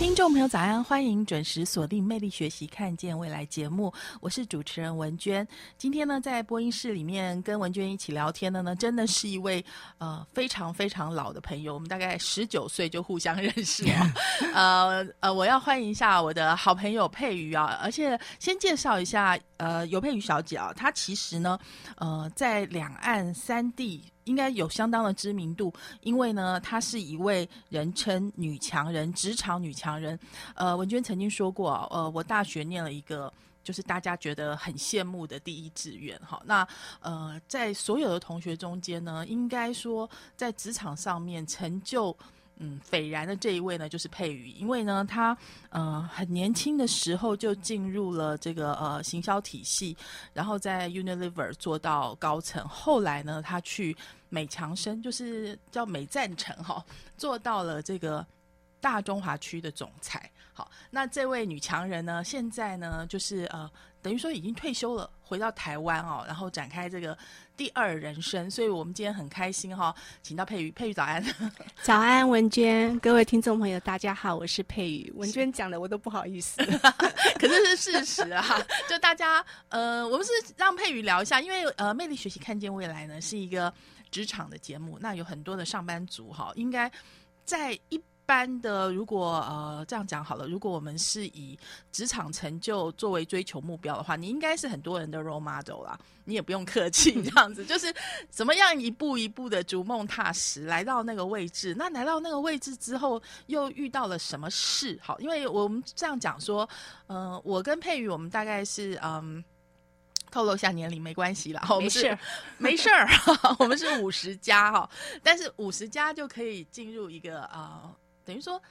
听众朋友，早安！欢迎准时锁定《魅力学习，看见未来》节目，我是主持人文娟。今天呢，在播音室里面跟文娟一起聊天的呢，真的是一位呃非常非常老的朋友，我们大概十九岁就互相认识了。呃呃，我要欢迎一下我的好朋友佩瑜啊，而且先介绍一下呃尤佩瑜小姐啊，她其实呢呃在两岸三地。应该有相当的知名度，因为呢，她是一位人称女强人、职场女强人。呃，文娟曾经说过，呃，我大学念了一个就是大家觉得很羡慕的第一志愿。哈，那呃，在所有的同学中间呢，应该说在职场上面成就。嗯，斐然的这一位呢，就是佩瑜，因为呢，他呃很年轻的时候就进入了这个呃行销体系，然后在 Unilever 做到高层，后来呢，他去美强生，就是叫美赞臣哈，做到了这个大中华区的总裁。好，那这位女强人呢，现在呢，就是呃。等于说已经退休了，回到台湾哦，然后展开这个第二人生。所以我们今天很开心哈，请到佩瑜，佩瑜早安，早安文娟，各位听众朋友大家好，我是佩瑜。文娟讲的我都不好意思，可是是事实啊。就大家呃，我们是让佩瑜聊一下，因为呃，魅力学习看见未来呢是一个职场的节目，那有很多的上班族哈，应该在一。般的，如果呃这样讲好了，如果我们是以职场成就作为追求目标的话，你应该是很多人的 role model 啦。你也不用客气，这样子 就是怎么样一步一步的逐梦踏实来到那个位置。那来到那个位置之后，又遇到了什么事？好，因为我们这样讲说，嗯，我跟佩宇，我们大概是嗯透露一下年龄没关系啦，没事没事儿，我们是五十加哈，但是五十加就可以进入一个啊。等于说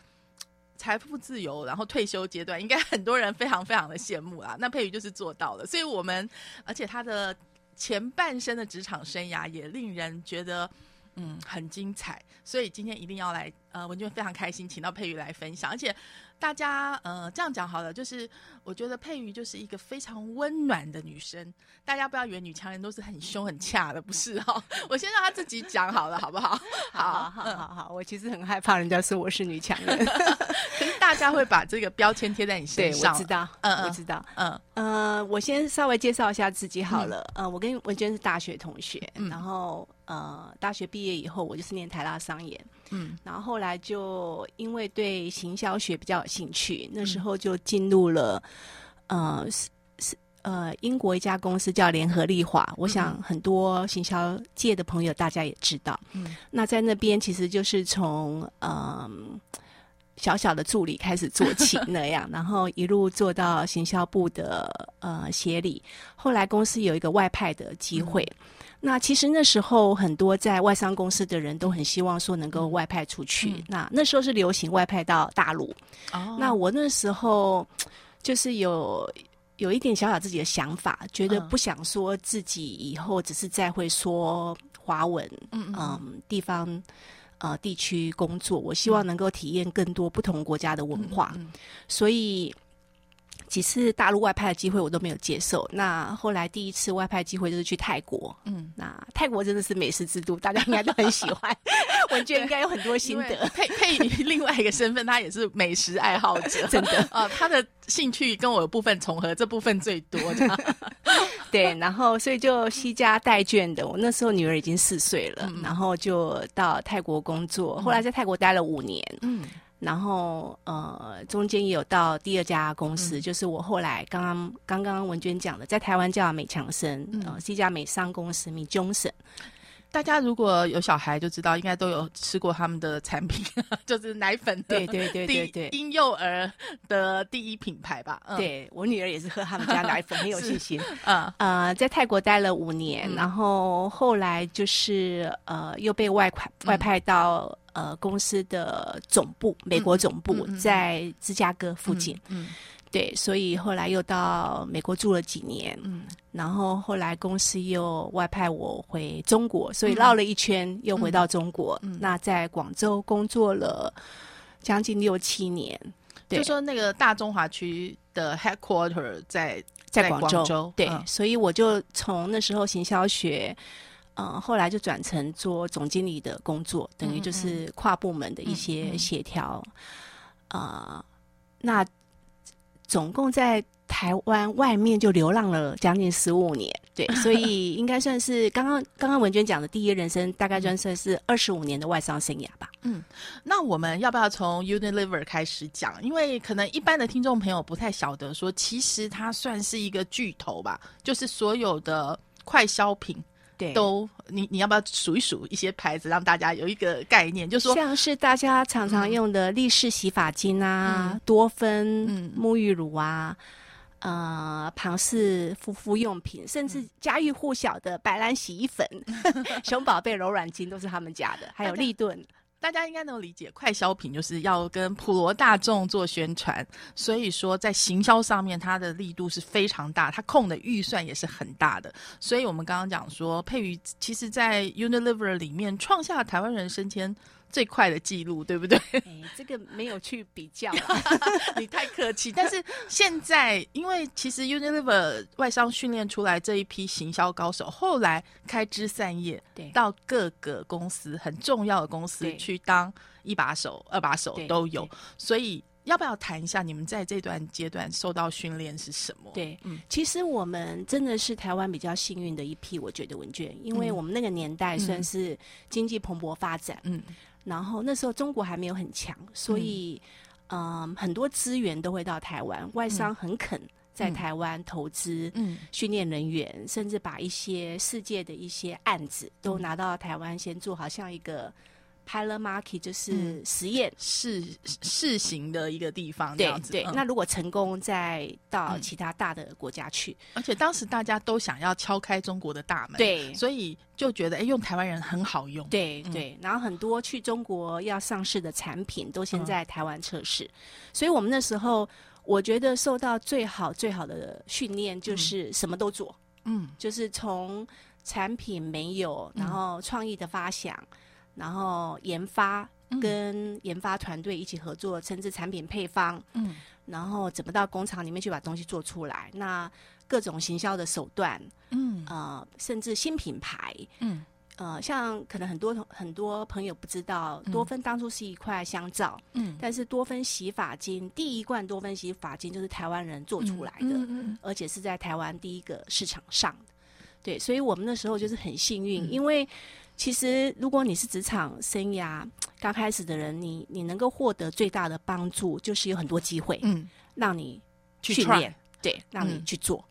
财富自由，然后退休阶段，应该 很多人非常非常的羡慕啊。那佩瑜就是做到了，所以我们而且他的前半生的职场生涯也令人觉得嗯很精彩，所以今天一定要来呃，文娟非常开心，请到佩瑜来分享，而且。大家呃这样讲好了，就是我觉得佩瑜就是一个非常温暖的女生。大家不要以为女强人都是很凶很恰的，不是哈。我先让她自己讲好了，好不好？好好好好，我其实很害怕人家说我是女强人，可是大家会把这个标签贴在你身上。我知道，嗯，我知道，嗯呃，我先稍微介绍一下自己好了。呃，我跟文娟是大学同学，然后呃，大学毕业以后，我就是念台大商研。嗯，然后后来就因为对行销学比较有兴趣，那时候就进入了呃是是呃英国一家公司叫联合利华，我想很多行销界的朋友大家也知道。嗯，那在那边其实就是从嗯小小的助理开始做起 那样，然后一路做到行销部的呃协理，后来公司有一个外派的机会。那其实那时候很多在外商公司的人都很希望说能够外派出去。那那时候是流行外派到大陆。哦。那我那时候就是有有一点小小自己的想法，觉得不想说自己以后只是在会说华文，嗯嗯，地方呃地区工作，我希望能够体验更多不同国家的文化，所以。几次大陆外派的机会我都没有接受。那后来第一次外派机会就是去泰国。嗯，那泰国真的是美食之都，大家应该都很喜欢。文娟应该有很多心得。配配 另外一个身份，他也是美食爱好者，真的啊，他的兴趣跟我有部分重合，这部分最多的。对，然后所以就惜家带眷的。我那时候女儿已经四岁了，然后就到泰国工作。后来在泰国待了五年。嗯。然后，呃，中间也有到第二家公司，就是我后来刚刚刚刚文娟讲的，在台湾叫美强生，呃，是一家美商公司，米中省。大家如果有小孩就知道，应该都有吃过他们的产品，就是奶粉，对对对对对，婴幼儿的第一品牌吧。对我女儿也是喝他们家奶粉，很有信心。嗯呃，在泰国待了五年，然后后来就是呃又被外派外派到。呃，公司的总部，美国总部在芝加哥附近。嗯，对，所以后来又到美国住了几年，嗯，然后后来公司又外派我回中国，所以绕了一圈又回到中国。那在广州工作了将近六七年，就说那个大中华区的 headquarter 在在广州，对，所以我就从那时候行销学，嗯，后来就转成做总经理的工作，等于就是跨部门的一些协调，啊，那。总共在台湾外面就流浪了将近十五年，对，所以应该算是刚刚刚刚文娟讲的第一人生，大概算算是二十五年的外商生涯吧。嗯，那我们要不要从 Unilever 开始讲？因为可能一般的听众朋友不太晓得，说其实它算是一个巨头吧，就是所有的快消品。对，都你你要不要数一数一些牌子，让大家有一个概念？就说像是大家常常用的力士洗发精啊，多芬沐浴乳啊，呃，庞氏护肤用品，甚至家喻户晓的白兰洗衣粉、熊宝贝柔软巾都是他们家的，还有立顿。大家应该能理解，快消品就是要跟普罗大众做宣传，所以说在行销上面，它的力度是非常大，它控的预算也是很大的。所以我们刚刚讲说，佩瑜其实在 Unilever 里面创下台湾人升迁。最快的记录，对不对？这个没有去比较，你太客气。但是现在，因为其实 Unilever 外商训练出来这一批行销高手，后来开枝散叶，对，到各个公司很重要的公司去当一把手、二把手都有。所以，要不要谈一下你们在这段阶段受到训练是什么？对，嗯，其实我们真的是台湾比较幸运的一批，我觉得文娟，因为我们那个年代算是经济蓬勃发展，嗯。然后那时候中国还没有很强，所以嗯，很多资源都会到台湾，外商很肯在台湾投资，嗯，训练人员，甚至把一些世界的一些案子都拿到台湾先做，好像一个。Pilot Market 就是实验。试试行的一个地方，这样子。对，那如果成功，再到其他大的国家去。而且当时大家都想要敲开中国的大门，对，所以就觉得哎，用台湾人很好用。对对，然后很多去中国要上市的产品都先在台湾测试，所以我们那时候我觉得受到最好最好的训练就是什么都做，嗯，就是从产品没有，然后创意的发想。然后研发跟研发团队一起合作，甚至产品配方，嗯，然后怎么到工厂里面去把东西做出来？那各种行销的手段，嗯，呃，甚至新品牌，嗯，呃，像可能很多很多朋友不知道，多芬当初是一块香皂，嗯，但是多芬洗发精第一罐多芬洗发精就是台湾人做出来的，嗯而且是在台湾第一个市场上，对，所以我们那时候就是很幸运，因为。其实，如果你是职场生涯刚开始的人，你你能够获得最大的帮助，就是有很多机会，嗯，让你去训练，对，让你去做。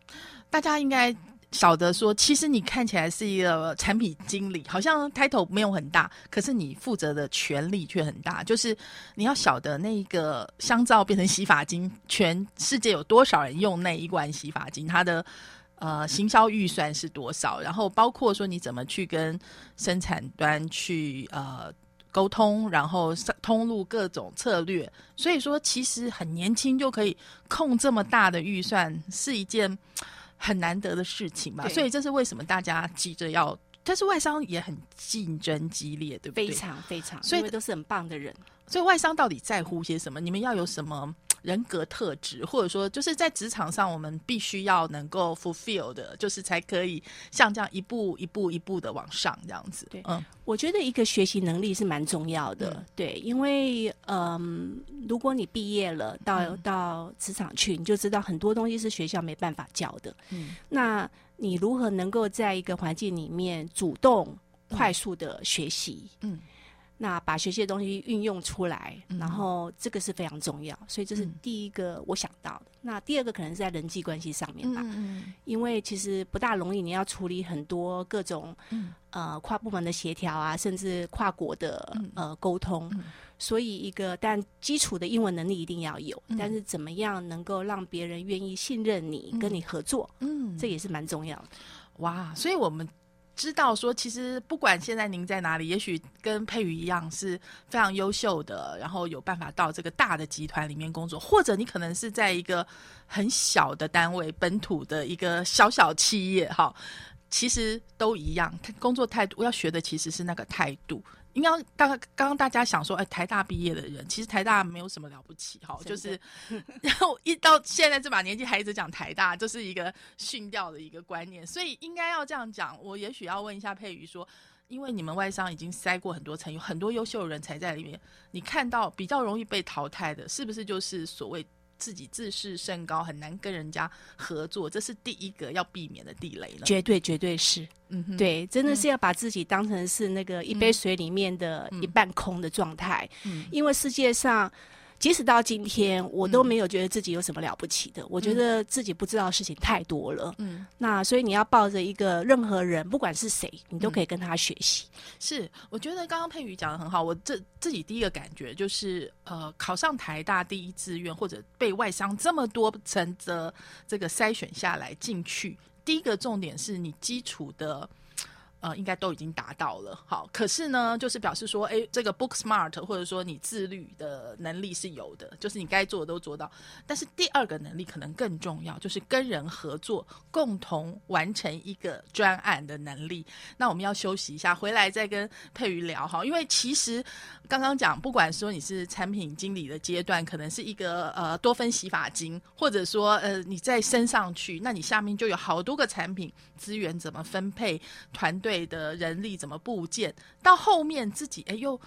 大家应该晓得说，其实你看起来是一个产品经理，好像 title 没有很大，可是你负责的权力却很大。就是你要晓得那个香皂变成洗发精，全世界有多少人用那一罐洗发精，它的。呃，行销预算是多少？然后包括说你怎么去跟生产端去呃沟通，然后通路各种策略。所以说，其实很年轻就可以控这么大的预算，是一件很难得的事情吧？所以这是为什么大家急着要，但是外商也很竞争激烈，对不对？非常非常，所以都是很棒的人。所以外商到底在乎些什么？你们要有什么？人格特质，或者说就是在职场上，我们必须要能够 fulfill 的，就是才可以像这样一步一步一步的往上这样子。对，嗯，我觉得一个学习能力是蛮重要的。对，因为嗯，如果你毕业了到到职场去，你就知道很多东西是学校没办法教的。嗯，那你如何能够在一个环境里面主动快速的学习？嗯。那把学习的东西运用出来，然后这个是非常重要，所以这是第一个我想到的。那第二个可能是在人际关系上面吧，因为其实不大容易，你要处理很多各种呃跨部门的协调啊，甚至跨国的呃沟通，所以一个但基础的英文能力一定要有，但是怎么样能够让别人愿意信任你，跟你合作，嗯，这也是蛮重要的。哇，所以我们。知道说，其实不管现在您在哪里，也许跟佩瑜一样是非常优秀的，然后有办法到这个大的集团里面工作，或者你可能是在一个很小的单位、本土的一个小小企业，哈，其实都一样。工作态度要学的其实是那个态度。应该刚刚刚大家想说，哎，台大毕业的人，其实台大没有什么了不起，哈，就是，然后一到现在这把年纪还一直讲台大，这是一个训掉的一个观念，所以应该要这样讲。我也许要问一下佩瑜说，因为你们外商已经塞过很多层，有很多优秀的人才在里面，你看到比较容易被淘汰的，是不是就是所谓？自己自视甚高，很难跟人家合作，这是第一个要避免的地雷了。绝对，绝对是，嗯，对，真的是要把自己当成是那个一杯水里面的一半空的状态，嗯，因为世界上。即使到今天，我都没有觉得自己有什么了不起的。我觉得自己不知道的事情太多了。嗯，那所以你要抱着一个任何人，不管是谁，你都可以跟他学习。是，我觉得刚刚佩瑜讲的很好。我这自己第一个感觉就是，呃，考上台大第一志愿，或者被外商这么多层的这个筛选下来进去，第一个重点是你基础的。呃，应该都已经达到了。好，可是呢，就是表示说，哎，这个 book smart，或者说你自律的能力是有的，就是你该做的都做到。但是第二个能力可能更重要，就是跟人合作，共同完成一个专案的能力。那我们要休息一下，回来再跟佩瑜聊哈。因为其实刚刚讲，不管说你是产品经理的阶段，可能是一个呃多分洗发精，或者说呃你再升上去，那你下面就有好多个产品资源怎么分配，团队。对的人力怎么部件，到后面自己哎又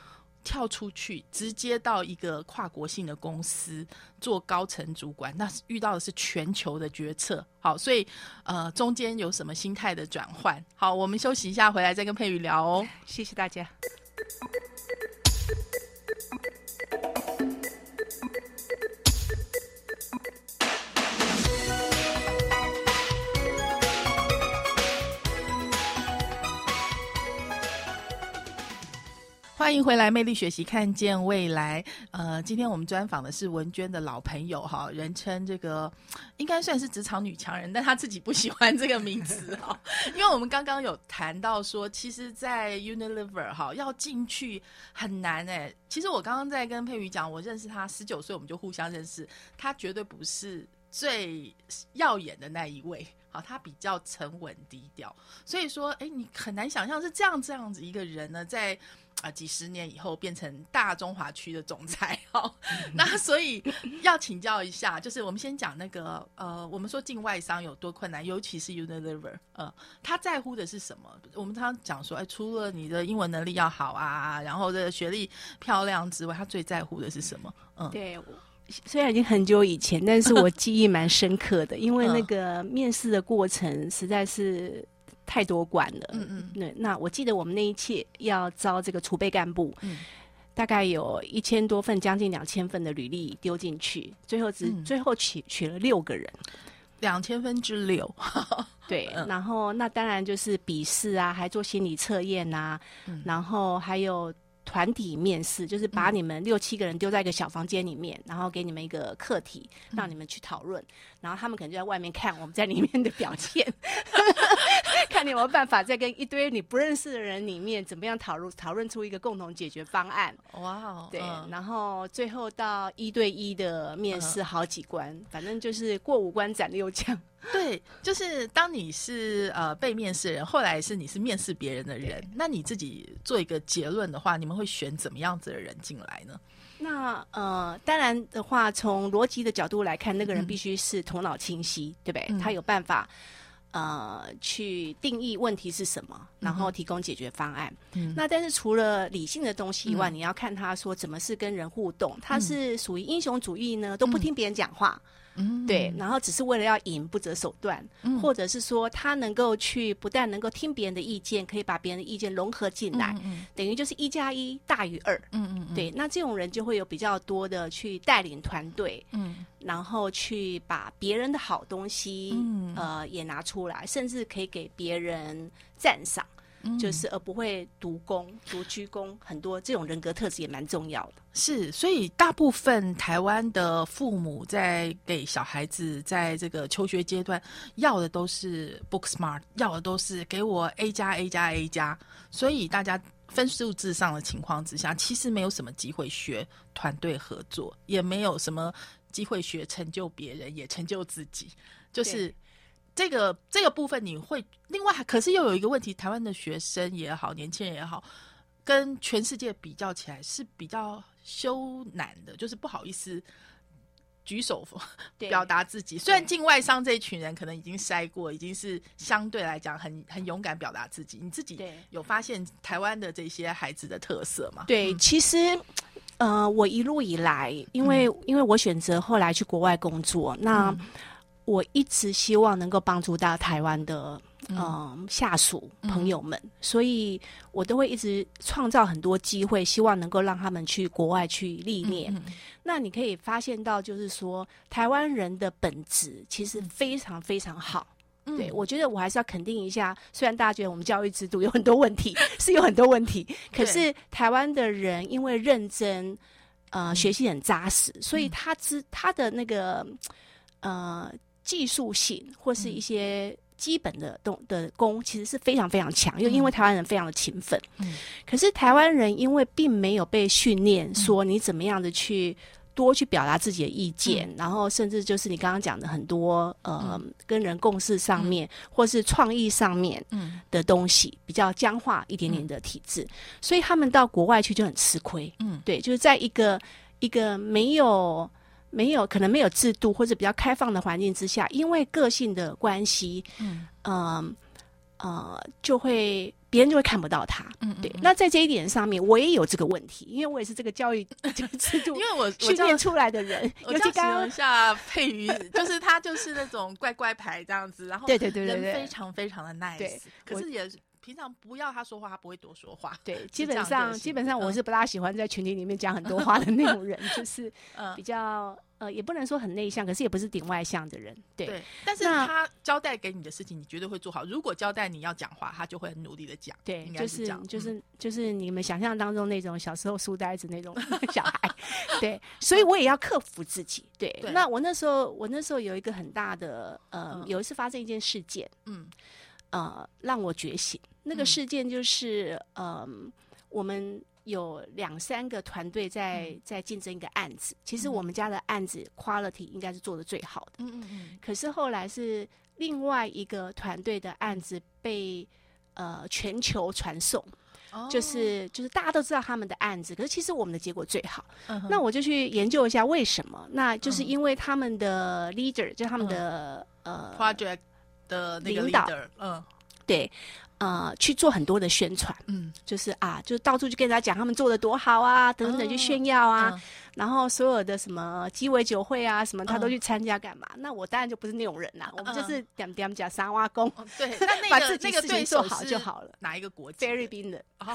跳出去，直接到一个跨国性的公司做高层主管，那遇到的是全球的决策。好，所以呃中间有什么心态的转换？好，我们休息一下，回来再跟佩宇聊哦。谢谢大家。欢迎回来，魅力学习，看见未来。呃，今天我们专访的是文娟的老朋友哈，人称这个应该算是职场女强人，但她自己不喜欢这个名词哈。因为我们刚刚有谈到说，其实，在 Unilever 哈要进去很难哎。其实我刚刚在跟佩瑜讲，我认识她十九岁，我们就互相认识，她绝对不是最耀眼的那一位。好，他比较沉稳低调，所以说，哎，你很难想象是这样这样子一个人呢，在啊几十年以后变成大中华区的总裁。哦，那所以要请教一下，就是我们先讲那个呃，我们说进外商有多困难，尤其是 Unilever，呃，他在乎的是什么？我们常常讲说，哎，除了你的英文能力要好啊，然后的学历漂亮之外，他最在乎的是什么？嗯，对。虽然已经很久以前，但是我记忆蛮深刻的，因为那个面试的过程实在是太多关了。嗯嗯，那那我记得我们那一期要招这个储备干部，嗯，大概有一千多份，将近两千份的履历丢进去，最后只最后取取了六个人，两千分之六。对，然后那当然就是笔试啊，还做心理测验啊，然后还有。团体面试就是把你们六七个人丢在一个小房间里面，然后给你们一个课题，让你们去讨论，然后他们可能就在外面看我们在里面的表现，看你有没有办法在跟一堆你不认识的人里面怎么样讨论讨论出一个共同解决方案。哇哦，对，然后最后到一对一的面试好几关，反正就是过五关斩六将。对，就是当你是呃被面试人，后来是你是面试别人的人，那你自己做一个结论的话，你们会选怎么样子的人进来呢？那呃，当然的话，从逻辑的角度来看，那个人必须是头脑清晰，对不对？他有办法呃去定义问题是什么，然后提供解决方案。那但是除了理性的东西以外，你要看他说怎么是跟人互动，他是属于英雄主义呢，都不听别人讲话。嗯，对，然后只是为了要赢不择手段，或者是说他能够去不但能够听别人的意见，可以把别人的意见融合进来，等于就是一加一大于二。嗯嗯，对，那这种人就会有比较多的去带领团队，嗯，然后去把别人的好东西，呃，也拿出来，甚至可以给别人赞赏。就是而不会独攻、独居攻，很多这种人格特质也蛮重要的。是，所以大部分台湾的父母在给小孩子在这个求学阶段要的都是 book smart，要的都是给我 A 加 A 加 A 加，所以大家分数至上的情况之下，其实没有什么机会学团队合作，也没有什么机会学成就别人，也成就自己，就是。这个这个部分你会另外，可是又有一个问题，台湾的学生也好，年轻人也好，跟全世界比较起来是比较羞难的，就是不好意思举手 表达自己。虽然境外商这一群人可能已经筛过，已经是相对来讲很很勇敢表达自己。你自己有发现台湾的这些孩子的特色吗？对，其实呃，我一路以来，因为因为我选择后来去国外工作，那。我一直希望能够帮助到台湾的嗯下属朋友们，所以我都会一直创造很多机会，希望能够让他们去国外去历练。那你可以发现到，就是说台湾人的本质其实非常非常好。对我觉得我还是要肯定一下，虽然大家觉得我们教育制度有很多问题，是有很多问题，可是台湾的人因为认真，呃，学习很扎实，所以他知他的那个呃。技术性或是一些基本的动的功，其实是非常非常强，又因为台湾人非常的勤奋。嗯，可是台湾人因为并没有被训练，说你怎么样的去多去表达自己的意见，然后甚至就是你刚刚讲的很多呃跟人共事上面，或是创意上面的东西比较僵化一点点的体质，所以他们到国外去就很吃亏。嗯，对，就是在一个一个没有。没有可能没有制度或者比较开放的环境之下，因为个性的关系，嗯，呃，呃，就会别人就会看不到他，嗯，对。那在这一点上面，我也有这个问题，因为我也是这个教育制度，因为我训练出来的人。我形容一下佩瑜，就是他就是那种乖乖牌这样子，然后对对对对对，非常非常的 nice，可是也。平常不要他说话，他不会多说话。对，基本上基本上我是不大喜欢在群体里面讲很多话的那种人，就是 比较呃，也不能说很内向，可是也不是顶外向的人。对，但是他交代给你的事情，你绝对会做好。如果交代你要讲话，他就会很努力的讲。对，就是就是就是你们想象当中那种小时候书呆子那种 小孩。对，所以我也要克服自己。对，那我那时候我那时候有一个很大的呃，有一次发生一件事件，嗯。呃，让我觉醒。那个事件就是，嗯，我们有两三个团队在在竞争一个案子。其实我们家的案子 quality 应该是做的最好的。嗯嗯嗯。可是后来是另外一个团队的案子被呃全球传送，就是就是大家都知道他们的案子，可是其实我们的结果最好。那我就去研究一下为什么？那就是因为他们的 leader 就他们的呃 project。的领导，嗯，对，呃，去做很多的宣传，嗯，就是啊，就到处去跟人家讲他们做的多好啊，等等去炫耀啊，然后所有的什么鸡尾酒会啊，什么他都去参加干嘛？那我当然就不是那种人啦，我们就是点点讲三挖工，对，把自己事情做好就好了。哪一个国家？菲律宾的。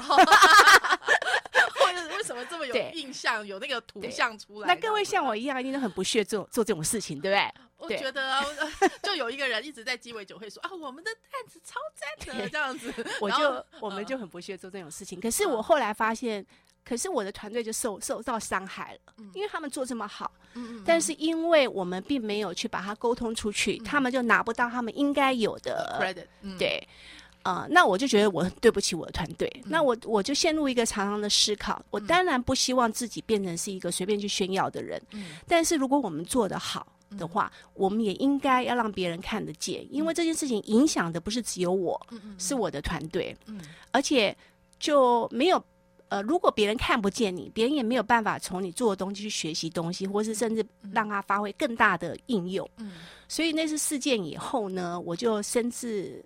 为什么这么有印象？有那个图像出来？那各位像我一样，一定都很不屑做做这种事情，对不对？我觉得 就有一个人一直在鸡尾酒会说啊，我们的案子超赞的这样子，我就我们就很不屑做这种事情。可是我后来发现，可是我的团队就受受到伤害了，因为他们做这么好，但是因为我们并没有去把它沟通出去，他们就拿不到他们应该有的 credit，对。啊，那我就觉得我对不起我的团队，那我我就陷入一个常常的思考。我当然不希望自己变成是一个随便去炫耀的人，但是如果我们做得好的话，我们也应该要让别人看得见，因为这件事情影响的不是只有我，是我的团队，而且就没有呃，如果别人看不见你，别人也没有办法从你做的东西去学习东西，或是甚至让他发挥更大的应用。所以那次事件以后呢，我就深自。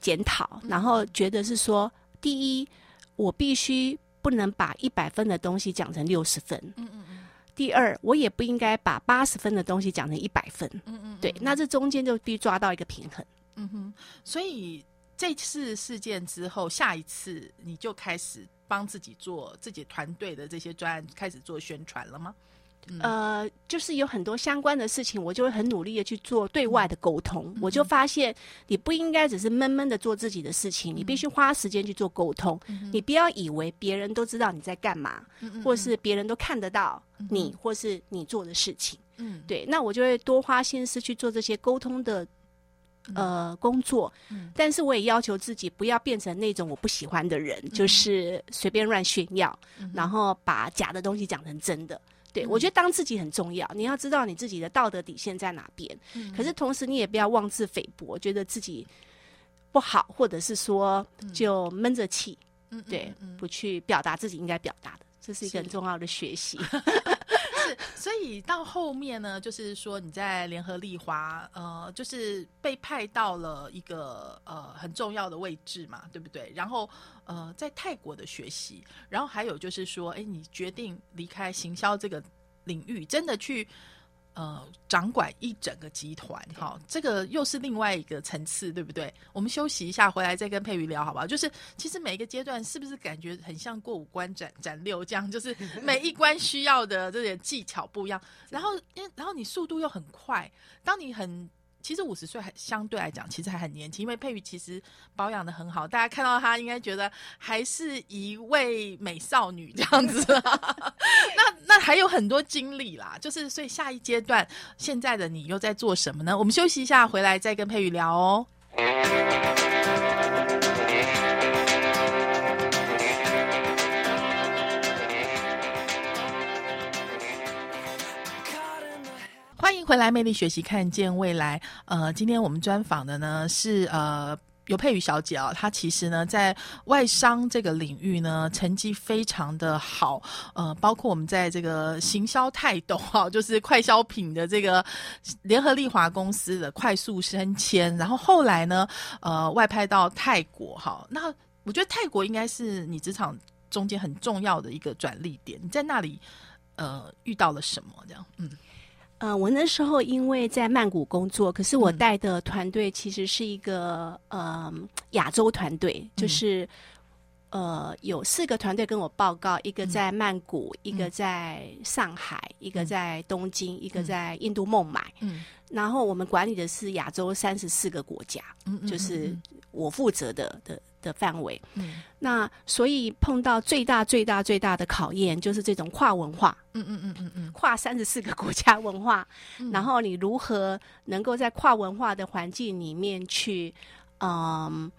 检讨，然后觉得是说，第一，我必须不能把一百分的东西讲成六十分。嗯嗯嗯。第二，我也不应该把八十分的东西讲成一百分。嗯嗯。对，那这中间就必须抓到一个平衡。嗯哼。所以这次事件之后，下一次你就开始帮自己做自己团队的这些专案，开始做宣传了吗？呃，就是有很多相关的事情，我就会很努力的去做对外的沟通。我就发现，你不应该只是闷闷的做自己的事情，你必须花时间去做沟通。你不要以为别人都知道你在干嘛，或是别人都看得到你，或是你做的事情。嗯，对，那我就会多花心思去做这些沟通的呃工作。但是我也要求自己不要变成那种我不喜欢的人，就是随便乱炫耀，然后把假的东西讲成真的。对，我觉得当自己很重要。你要知道你自己的道德底线在哪边。嗯。可是同时，你也不要妄自菲薄，觉得自己不好，或者是说就闷着气。嗯。对，不去表达自己应该表达的，这是一个很重要的学习。所以到后面呢，就是说你在联合利华，呃，就是被派到了一个呃很重要的位置嘛，对不对？然后呃，在泰国的学习，然后还有就是说，哎，你决定离开行销这个领域，真的去。呃，掌管一整个集团，哈，这个又是另外一个层次，对不对？我们休息一下，回来再跟佩瑜聊，好不好？就是其实每一个阶段，是不是感觉很像过五关斩斩六将？就是每一关需要的这点技巧不一样，然后，因然后你速度又很快，当你很。其实五十岁还相对来讲，其实还很年轻，因为佩瑜其实保养的很好，大家看到她应该觉得还是一位美少女这样子。那那还有很多经历啦，就是所以下一阶段现在的你又在做什么呢？我们休息一下，回来再跟佩瑜聊哦。欢迎回来，魅力学习，看见未来。呃，今天我们专访的呢是呃尤佩瑜小姐啊，她其实呢在外商这个领域呢成绩非常的好，呃，包括我们在这个行销泰斗哈，就是快消品的这个联合利华公司的快速升迁，然后后来呢呃外派到泰国哈，那我觉得泰国应该是你职场中间很重要的一个转捩点，你在那里呃遇到了什么这样？嗯。呃，我那时候因为在曼谷工作，可是我带的团队其实是一个呃亚洲团队，就是呃有四个团队跟我报告，一个在曼谷，一个在上海，一个在东京，一个在印度孟买。嗯，然后我们管理的是亚洲三十四个国家，就是我负责的的。的范围，嗯，那所以碰到最大最大最大的考验就是这种跨文化，嗯嗯嗯嗯嗯，跨三十四个国家文化，然后你如何能够在跨文化的环境里面去，嗯，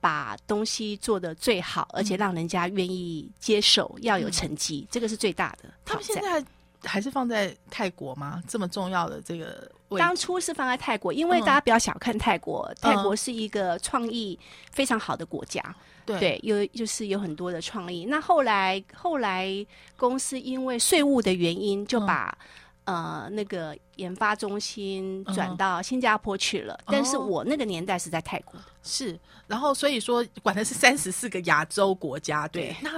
把东西做得最好，而且让人家愿意接受，要有成绩，这个是最大的。他们现在还是放在泰国吗？这么重要的这个？当初是放在泰国，因为大家不要小看泰国，泰国是一个创意非常好的国家，对，有就是有很多的创意。那后来后来公司因为税务的原因，就把。呃，那个研发中心转到新加坡去了，但是我那个年代是在泰国，是，然后所以说管的是三十四个亚洲国家，对，那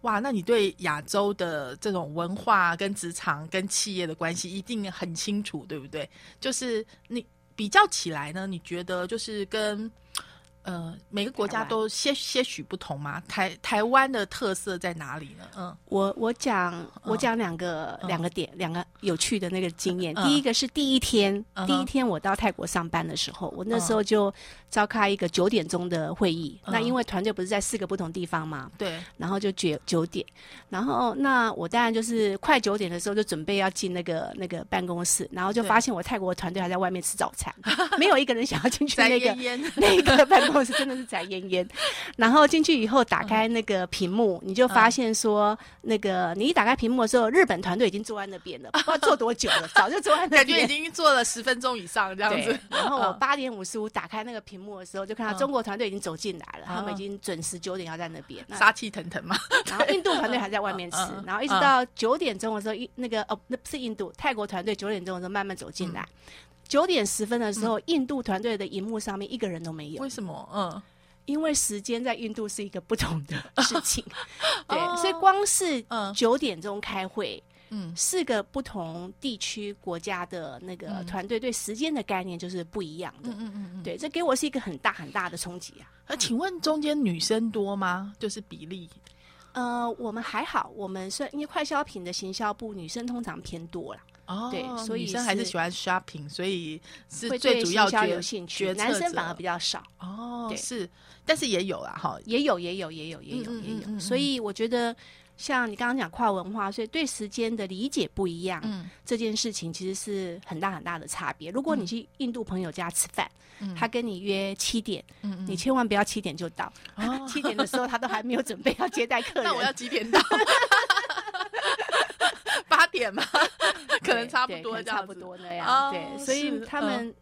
哇，那你对亚洲的这种文化跟职场跟企业的关系一定很清楚，对不对？就是你比较起来呢，你觉得就是跟。呃，每个国家都些些许不同吗？台台湾的特色在哪里呢？嗯，我我讲我讲两个两个点，两个有趣的那个经验。第一个是第一天，第一天我到泰国上班的时候，我那时候就召开一个九点钟的会议。那因为团队不是在四个不同地方嘛，对，然后就九九点，然后那我当然就是快九点的时候就准备要进那个那个办公室，然后就发现我泰国团队还在外面吃早餐，没有一个人想要进去 那个那个办公。是真的是宅烟烟，然后进去以后打开那个屏幕，你就发现说，那个你一打开屏幕的时候，日本团队已经坐在那边了，不知道坐多久了，早就坐在那边，感觉已经坐了十分钟以上这样子。然后我八点五十五打开那个屏幕的时候，就看到中国团队已经走进来了，他们已经准时九点要在那边，杀气腾腾嘛。然后印度团队还在外面吃，然后一直到九点钟的时候，一那个哦，那不是印度，泰国团队九点钟的时候慢慢走进来，九点十分的时候，印度团队的荧幕上面一个人都没有，为什么？嗯。因为时间在印度是一个不同的事情，对，所以光是九点钟开会，嗯，四个不同地区国家的那个团队对时间的概念就是不一样的，嗯嗯嗯，对，这给我是一个很大很大的冲击啊。那请问中间女生多吗？就是比例？呃，我们还好，我们算因为快消品的行销部女生通常偏多了。哦，对，所以女生还是喜欢 shopping，所以是会最主要有兴趣，男生反而比较少。哦，是，但是也有啊，哈，也有，也有，也有，也有，也有。所以我觉得，像你刚刚讲跨文化，所以对时间的理解不一样，嗯，这件事情其实是很大很大的差别。如果你去印度朋友家吃饭，他跟你约七点，嗯你千万不要七点就到，七点的时候他都还没有准备要接待客人，那我要几点到？八点吗？可能差不多，差不多那样。对，所以他们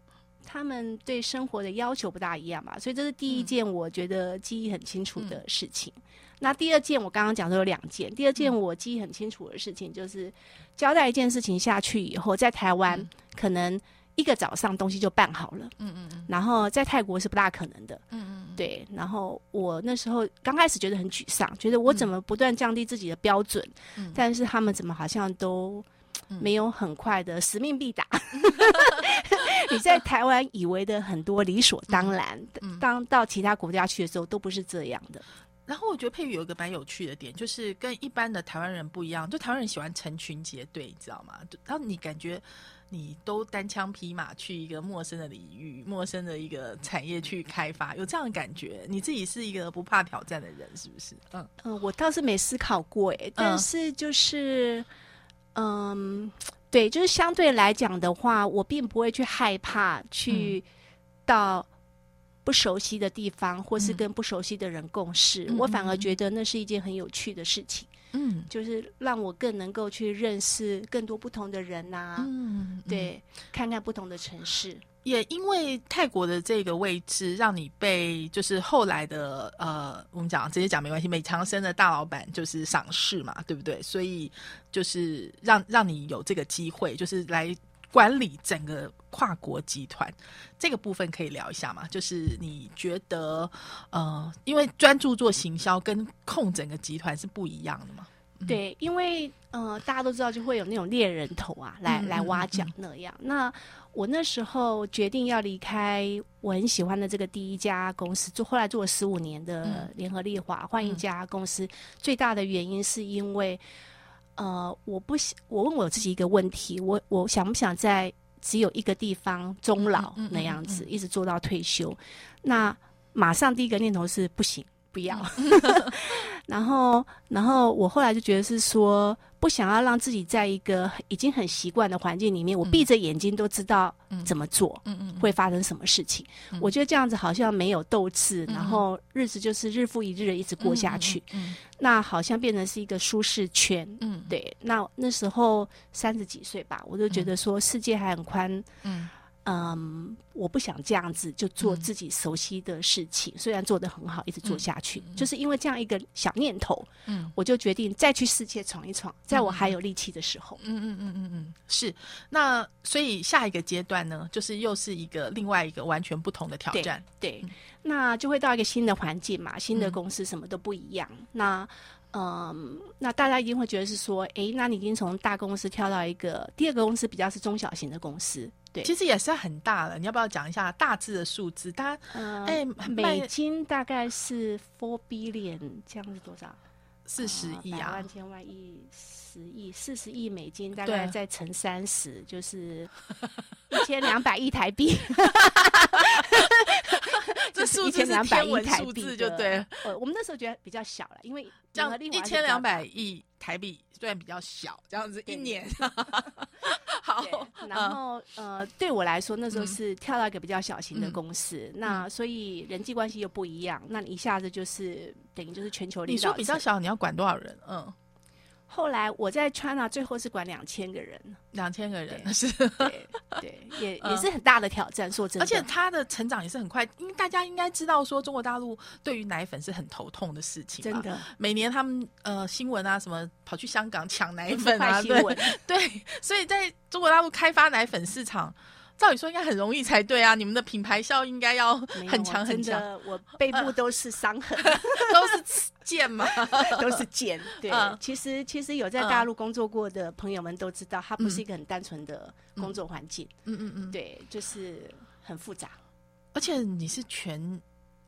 他们对生活的要求不大一样吧。所以这是第一件我觉得记忆很清楚的事情。那第二件我刚刚讲的有两件，第二件我记忆很清楚的事情就是交代一件事情下去以后，在台湾可能。一个早上东西就办好了，嗯嗯嗯，然后在泰国是不大可能的，嗯嗯，对。然后我那时候刚开始觉得很沮丧，觉得我怎么不断降低自己的标准，嗯，但是他们怎么好像都没有很快的使命必达。你在台湾以为的很多理所当然，当到其他国家去的时候都不是这样的。然后我觉得佩玉有一个蛮有趣的点，就是跟一般的台湾人不一样，就台湾人喜欢成群结队，你知道吗？然后你感觉。你都单枪匹马去一个陌生的领域、陌生的一个产业去开发，有这样的感觉？你自己是一个不怕挑战的人，是不是？嗯嗯，我倒是没思考过哎，但是就是，嗯，对，就是相对来讲的话，我并不会去害怕去到不熟悉的地方，或是跟不熟悉的人共事，我反而觉得那是一件很有趣的事情。嗯，就是让我更能够去认识更多不同的人呐。嗯，对，看看不同的城市。也因为泰国的这个位置，让你被就是后来的呃，我们讲直接讲没关系，美长生的大老板就是赏识嘛，对不对？所以就是让让你有这个机会，就是来管理整个跨国集团这个部分，可以聊一下吗？就是你觉得呃，因为专注做行销跟控整个集团是不一样的嘛？对，因为呃，大家都知道就会有那种猎人头啊，来来挖角那样。那我那时候决定要离开我很喜欢的这个第一家公司，做后来做了十五年的联合利华，换一家公司。最大的原因是因为，呃，我不想我问我自己一个问题：我我想不想在只有一个地方终老那样子，一直做到退休？那马上第一个念头是不行。不要，然后，然后我后来就觉得是说，不想要让自己在一个已经很习惯的环境里面，我闭着眼睛都知道怎么做，嗯嗯，会发生什么事情。我觉得这样子好像没有斗志，然后日子就是日复一日的一直过下去，那好像变成是一个舒适圈。嗯，对。那那时候三十几岁吧，我就觉得说世界还很宽。嗯。嗯，我不想这样子就做自己熟悉的事情，虽然做的很好，一直做下去，就是因为这样一个小念头，嗯，我就决定再去世界闯一闯，在我还有力气的时候，嗯嗯嗯嗯嗯，是。那所以下一个阶段呢，就是又是一个另外一个完全不同的挑战，对，那就会到一个新的环境嘛，新的公司什么都不一样，那。嗯，那大家一定会觉得是说，哎，那你已经从大公司跳到一个第二个公司，比较是中小型的公司，对，其实也是很大了。你要不要讲一下大致的数字？大家，哎，美金大概是 four billion，这样是多少？四十亿啊，万千万亿十亿，四十亿美金，大概再乘三十，就 是一千两百亿台币。这数字是天文数字，就对。呃，我们那时候觉得比较小了，因为这样一千两百亿台币虽然比较小，这样子一年。好，然后呃，对我来说那时候是跳到一个比较小型的公司，那所以人际关系又不一样，那你一下子就是等于就是全球领导。你说比较小，你要管多少人？嗯。后来我在 China 最后是管两千个人，两千个人 是，对对，也也是很大的挑战。说真的，而且他的成长也是很快，因为大家应该知道说中国大陆对于奶粉是很头痛的事情，真的。每年他们呃新闻啊什么跑去香港抢奶粉啊，对对，所以在中国大陆开发奶粉市场。照理说应该很容易才对啊！你们的品牌效应该要很强很强。我背部都是伤痕，都是剑嘛，都是剑。对，其实其实有在大陆工作过的朋友们都知道，它不是一个很单纯的工作环境。嗯嗯嗯，对，就是很复杂。而且你是全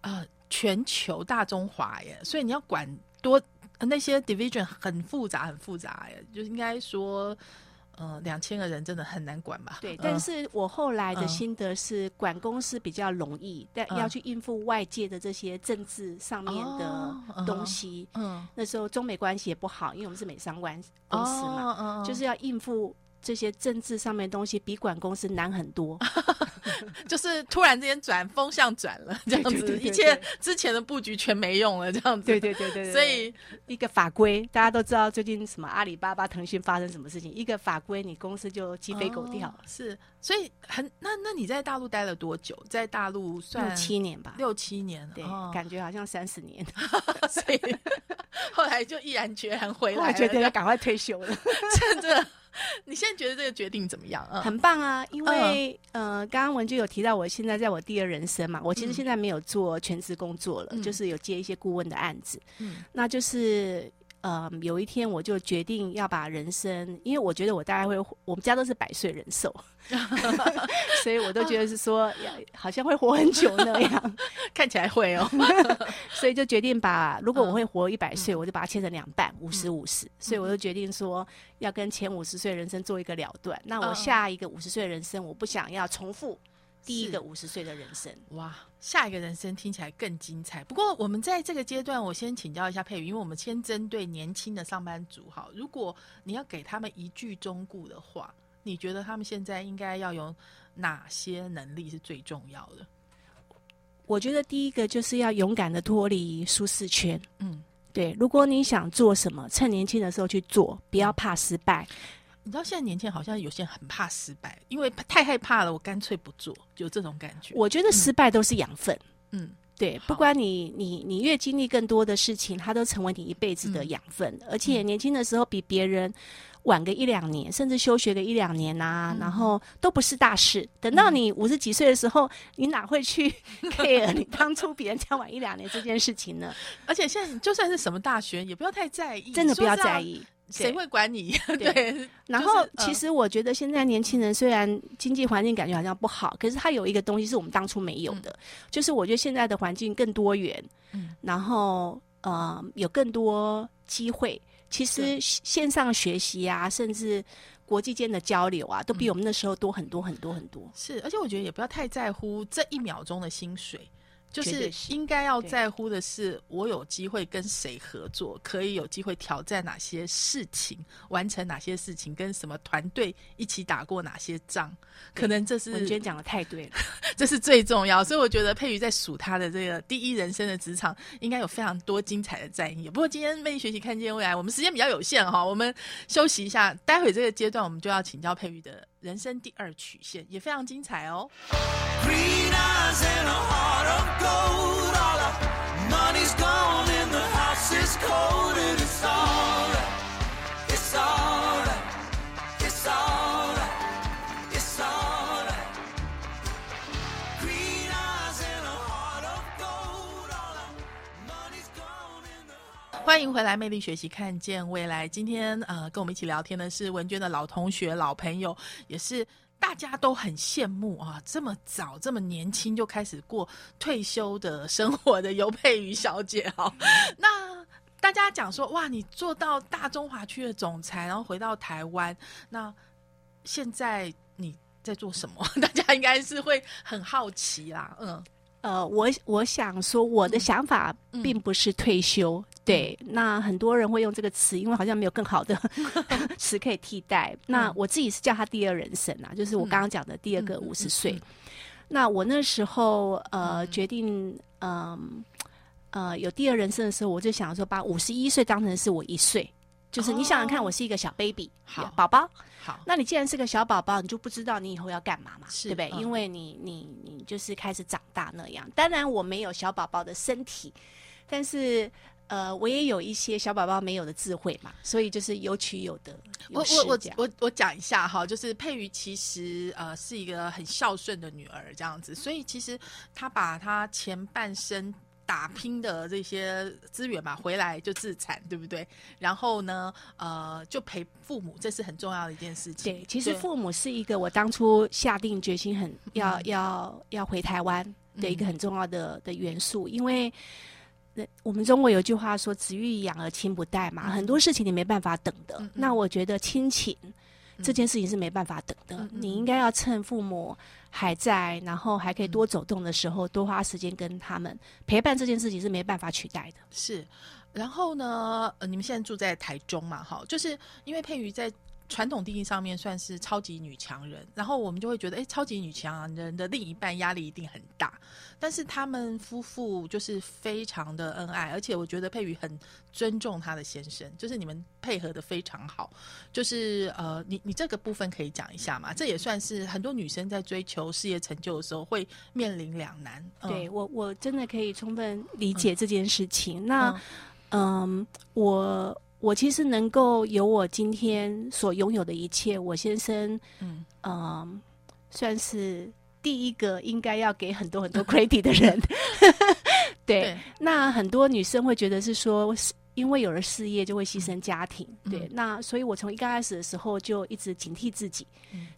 呃全球大中华耶，所以你要管多那些 division 很复杂，很复杂，就应该说。嗯，两千个人真的很难管吧？对，但是我后来的心得是，管公司比较容易，但要去应付外界的这些政治上面的东西。嗯，那时候中美关系也不好，因为我们是美商关公司嘛，就是要应付。这些政治上面东西比管公司难很多，就是突然之间转风向转了这样子，一切之前的布局全没用了这样子。对对对 对，所以一个法规，大家都知道最近什么阿里巴巴、腾讯发生什么事情，一个法规，你公司就鸡飞狗跳。是，所以很那那你在大陆待了多久？在大陆算六七年吧，六七年，对，感觉好像三十年。所以后来就毅然决然回来，觉得要赶快退休了，趁着。你现在觉得这个决定怎么样？很棒啊，因为呃，刚刚文君有提到，我现在在我第二人生嘛，我其实现在没有做全职工作了，就是有接一些顾问的案子，嗯，那就是。呃，有一天我就决定要把人生，因为我觉得我大概会，我们家都是百岁人寿，所以我都觉得是说，好像会活很久那样，看起来会哦，所以就决定把，如果我会活一百岁，我就把它切成两半，五十五十，所以我就决定说，要跟前五十岁人生做一个了断。那我下一个五十岁人生，我不想要重复。第一个五十岁的人生，哇，下一个人生听起来更精彩。不过，我们在这个阶段，我先请教一下佩宇，因为我们先针对年轻的上班族，哈，如果你要给他们一句忠告的话，你觉得他们现在应该要有哪些能力是最重要的？我觉得第一个就是要勇敢的脱离舒适圈。嗯，对，如果你想做什么，趁年轻的时候去做，不要怕失败。你知道现在年轻人好像有些人很怕失败，因为太害怕了，我干脆不做，就这种感觉。我觉得失败都是养分，嗯，对，不管你你你越经历更多的事情，它都成为你一辈子的养分。而且年轻的时候比别人晚个一两年，甚至休学个一两年啊，然后都不是大事。等到你五十几岁的时候，你哪会去 care 你当初比人家晚一两年这件事情呢？而且现在就算是什么大学，也不要太在意，真的不要在意。谁会管你？对。然后，其实我觉得现在年轻人虽然经济环境感觉好像不好，可是他有一个东西是我们当初没有的，就是我觉得现在的环境更多元，嗯，然后呃有更多机会。其实线上学习啊，甚至国际间的交流啊，都比我们那时候多很多很多很多。是，而且我觉得也不要太在乎这一秒钟的薪水。就是应该要在乎的是，我有机会跟谁合作，可以有机会挑战哪些事情，完成哪些事情，跟什么团队一起打过哪些仗，可能这是文娟讲的太对了，这是最重要。所以我觉得佩瑜在数他的这个第一人生的职场，应该有非常多精彩的战役。不过今天魅力学习看见未来，我们时间比较有限哈，我们休息一下，待会这个阶段我们就要请教佩瑜的人生第二曲线，也非常精彩哦。欢迎回来，魅力学习，看见未来。今天呃，跟我们一起聊天的是文娟的老同学、老朋友，也是。大家都很羡慕啊，这么早、这么年轻就开始过退休的生活的尤佩瑜小姐哈。那大家讲说，哇，你做到大中华区的总裁，然后回到台湾，那现在你在做什么？大家应该是会很好奇啦。嗯，呃，我我想说，我的想法并不是退休。对，那很多人会用这个词，因为好像没有更好的 词可以替代。那我自己是叫他第二人生啊，就是我刚刚讲的第二个五十岁。那我那时候呃决定嗯呃有第二人生的时候，我就想说把五十一岁当成是我一岁，就是你想想看，我是一个小 baby，好宝宝。好，那你既然是个小宝宝，你就不知道你以后要干嘛嘛，对不对？因为你你你就是开始长大那样。当然我没有小宝宝的身体，但是。呃，我也有一些小宝宝没有的智慧嘛，所以就是有取有得。我我我我我讲一下哈，就是佩瑜其实呃是一个很孝顺的女儿这样子，所以其实她把她前半生打拼的这些资源嘛回来就自产，对不对？然后呢，呃，就陪父母，这是很重要的一件事情。对，其实父母是一个我当初下定决心很要要要回台湾的一个很重要的的元素，因为。我们中国有句话说“子欲养而亲不待”嘛，很多事情你没办法等的。那我觉得亲情这件事情是没办法等的，你应该要趁父母还在，然后还可以多走动的时候，多花时间跟他们陪伴。这件事情是没办法取代的。是，然后呢？呃，你们现在住在台中嘛？哈，就是因为佩瑜在。传统定义上面算是超级女强人，然后我们就会觉得，哎，超级女强人的另一半压力一定很大。但是他们夫妇就是非常的恩爱，而且我觉得佩瑜很尊重她的先生，就是你们配合的非常好。就是呃，你你这个部分可以讲一下嘛？这也算是很多女生在追求事业成就的时候会面临两难。对我我真的可以充分理解这件事情。那嗯，我。我其实能够有我今天所拥有的一切，我先生，嗯，算是第一个应该要给很多很多 credit 的人。对，那很多女生会觉得是说。因为有了事业，就会牺牲家庭。对，那所以我从一刚开始的时候就一直警惕自己，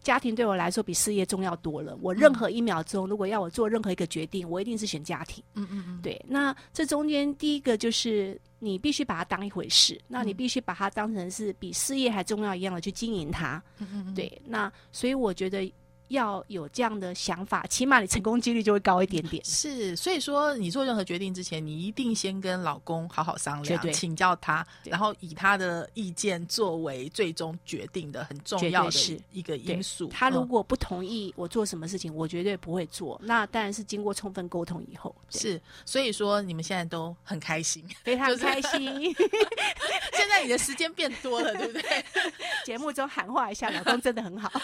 家庭对我来说比事业重要多了。我任何一秒钟，如果要我做任何一个决定，我一定是选家庭。嗯嗯嗯。对，那这中间第一个就是你必须把它当一回事，那你必须把它当成是比事业还重要一样的去经营它。嗯嗯。对，那所以我觉得。要有这样的想法，起码你成功几率就会高一点点。是，所以说你做任何决定之前，你一定先跟老公好好商量，请教他，然后以他的意见作为最终决定的很重要的一个因素。他如果不同意我做什么事情，我绝对不会做。那当然是经过充分沟通以后。是，所以说你们现在都很开心，非常开心。现在你的时间变多了，对不对？节目中喊话一下，老公真的很好。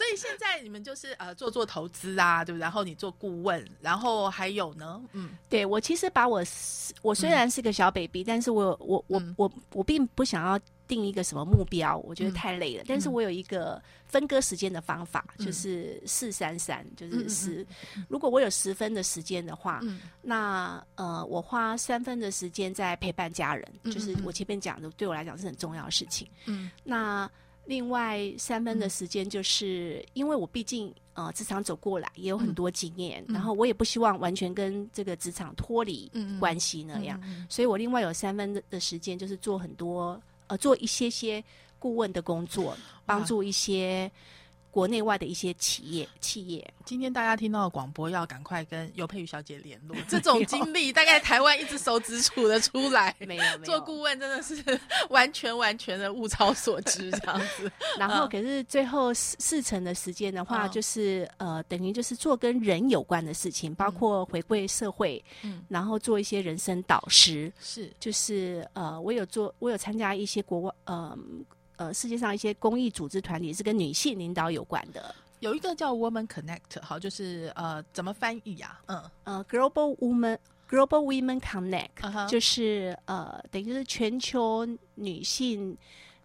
所以现在你们就是呃做做投资啊，对不对？然后你做顾问，然后还有呢，嗯，对我其实把我我虽然是个小 baby，但是我我我我我并不想要定一个什么目标，我觉得太累了。但是我有一个分割时间的方法，就是四三三，就是十。如果我有十分的时间的话，那呃，我花三分的时间在陪伴家人，就是我前面讲的，对我来讲是很重要的事情。嗯，那。另外三分的时间，就是因为我毕竟呃职场走过来，也有很多经验，然后我也不希望完全跟这个职场脱离关系那样，所以我另外有三分的时间，就是做很多呃做一些些顾问的工作，帮助一些。国内外的一些企业，企业，今天大家听到的广播，要赶快跟尤佩瑜小姐联络。这种经历，大概台湾一只手指数得出来。没有，没有做顾问真的是完全完全的物超所值这样子。然后，可是最后四四成的时间的话，就是呃，等于就是做跟人有关的事情，包括回归社会，嗯，然后做一些人生导师，是，就是呃，我有做，我有参加一些国外，呃。呃，世界上一些公益组织团体是跟女性领导有关的，有一个叫 Woman Connect，好，就是呃，怎么翻译呀？嗯，呃，Global Woman Global Women Connect，就是呃，等于是全球女性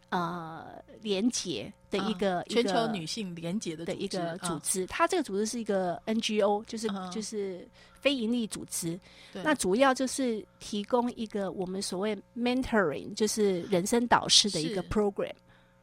呃连结的一个全球女性连结的的一个组织。它这个组织是一个 NGO，就是就是非营利组织。那主要就是提供一个我们所谓 mentoring，就是人生导师的一个 program。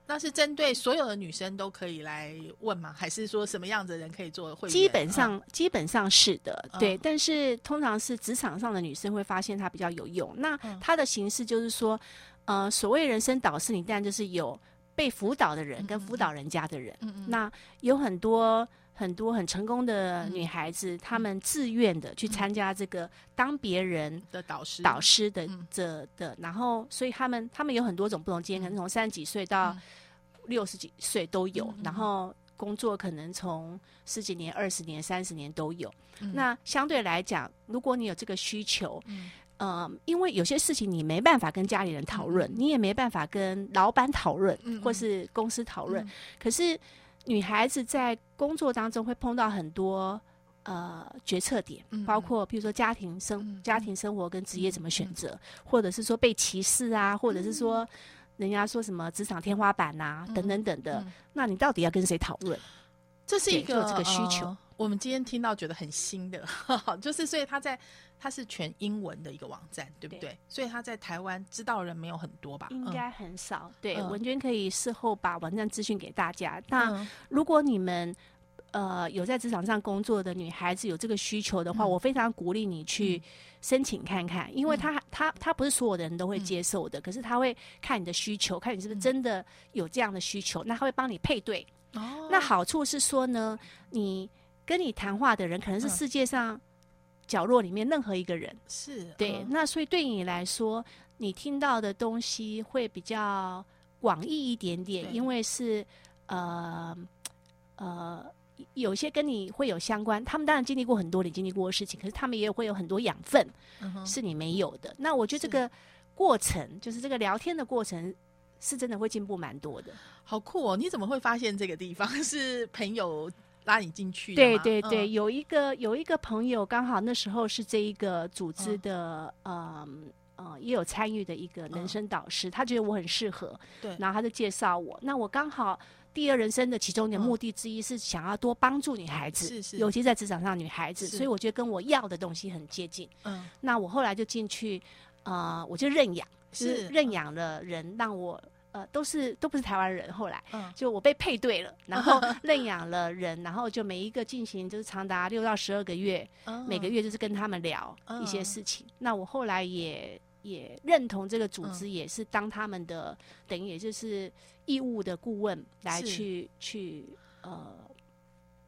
那是针对所有的女生都可以来问吗？还是说什么样的人可以做会员？基本上基本上是的，对。但是通常是职场上的女生会发现它比较有用。那它的形式就是说，呃，所谓人生导师，你当然就是有被辅导的人跟辅导人家的人。那有很多很多很成功的女孩子，她们自愿的去参加这个当别人的导师导师的这的，然后所以他们他们有很多种不同经验，可能从三十几岁到。六十几岁都有，然后工作可能从十几年、二十年、三十年都有。那相对来讲，如果你有这个需求，嗯，因为有些事情你没办法跟家里人讨论，你也没办法跟老板讨论，或是公司讨论。可是女孩子在工作当中会碰到很多呃决策点，包括比如说家庭生、家庭生活跟职业怎么选择，或者是说被歧视啊，或者是说。人家说什么职场天花板呐，等等等的，那你到底要跟谁讨论？这是一个这个需求。我们今天听到觉得很新的，就是所以他在他是全英文的一个网站，对不对？所以他在台湾知道人没有很多吧？应该很少。对，文娟可以事后把网站资讯给大家。那如果你们呃有在职场上工作的女孩子有这个需求的话，我非常鼓励你去申请看看，因为他他他不是所有的人都会接受的，可是他会看你的需求，看你是不是真的有这样的需求，那他会帮你配对。哦，那好处是说呢，你跟你谈话的人可能是世界上角落里面任何一个人，是对。那所以对你来说，你听到的东西会比较广义一点点，因为是呃呃，有些跟你会有相关。他们当然经历过很多你经历过的事情，可是他们也会有很多养分是你没有的。那我觉得这个过程，就是这个聊天的过程。是真的会进步蛮多的，好酷哦！你怎么会发现这个地方 是朋友拉你进去？对对对，有一个有一个朋友刚好那时候是这一个组织的，嗯呃，也有参与的一个人生导师，他觉得我很适合，对，然后他就介绍我。那我刚好第二人生的其中的目的之一是想要多帮助女孩子，是是，尤其在职场上女孩子，所以我觉得跟我要的东西很接近。嗯，那我后来就进去，呃，我就认养，是认养了人让我。呃，都是都不是台湾人。后来，就我被配对了，然后 认养了人，然后就每一个进行就是长达六到十二个月，每个月就是跟他们聊一些事情。那我后来也也认同这个组织，也是当他们的等于也就是义务的顾问来去去呃。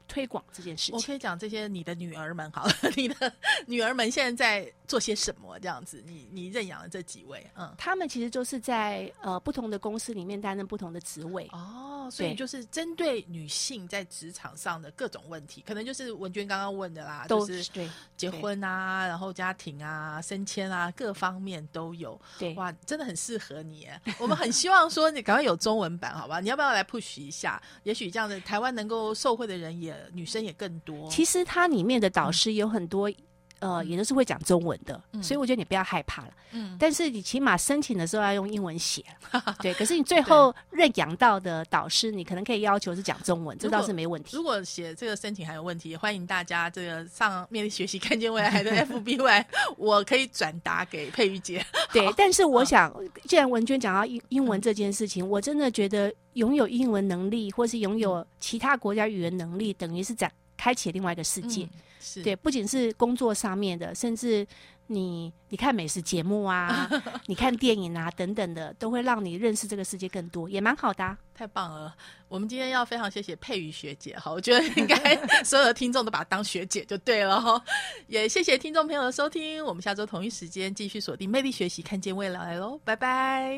推广这件事情，我可以讲这些你的女儿们好了，你的女儿们现在在做些什么？这样子，你你认养的这几位，嗯，他们其实就是在呃不同的公司里面担任不同的职位哦，所以就是针对女性在职场上的各种问题，可能就是文娟刚刚问的啦，都是对结婚啊，然后家庭啊，升迁啊，各方面都有，对哇，真的很适合你。我们很希望说你赶快有中文版，好吧？你要不要来 push 一下？也许这样的台湾能够受惠的人也。女生也更多。其实它里面的导师有很多。呃，也都是会讲中文的，所以我觉得你不要害怕了。嗯，但是你起码申请的时候要用英文写，对。可是你最后认养到的导师，你可能可以要求是讲中文，这倒是没问题。如果写这个申请还有问题，欢迎大家这个上面学习看见未来的 FBY，我可以转达给佩玉姐。对，但是我想，既然文娟讲到英英文这件事情，我真的觉得拥有英文能力，或是拥有其他国家语言能力，等于是在开启另外一个世界。是对，不仅是工作上面的，甚至你你看美食节目啊，你看电影啊等等的，都会让你认识这个世界更多，也蛮好的。太棒了！我们今天要非常谢谢佩瑜学姐哈，我觉得应该所有的听众都把她当学姐就对了哈。也谢谢听众朋友的收听，我们下周同一时间继续锁定魅力学习，看见未来喽，拜拜。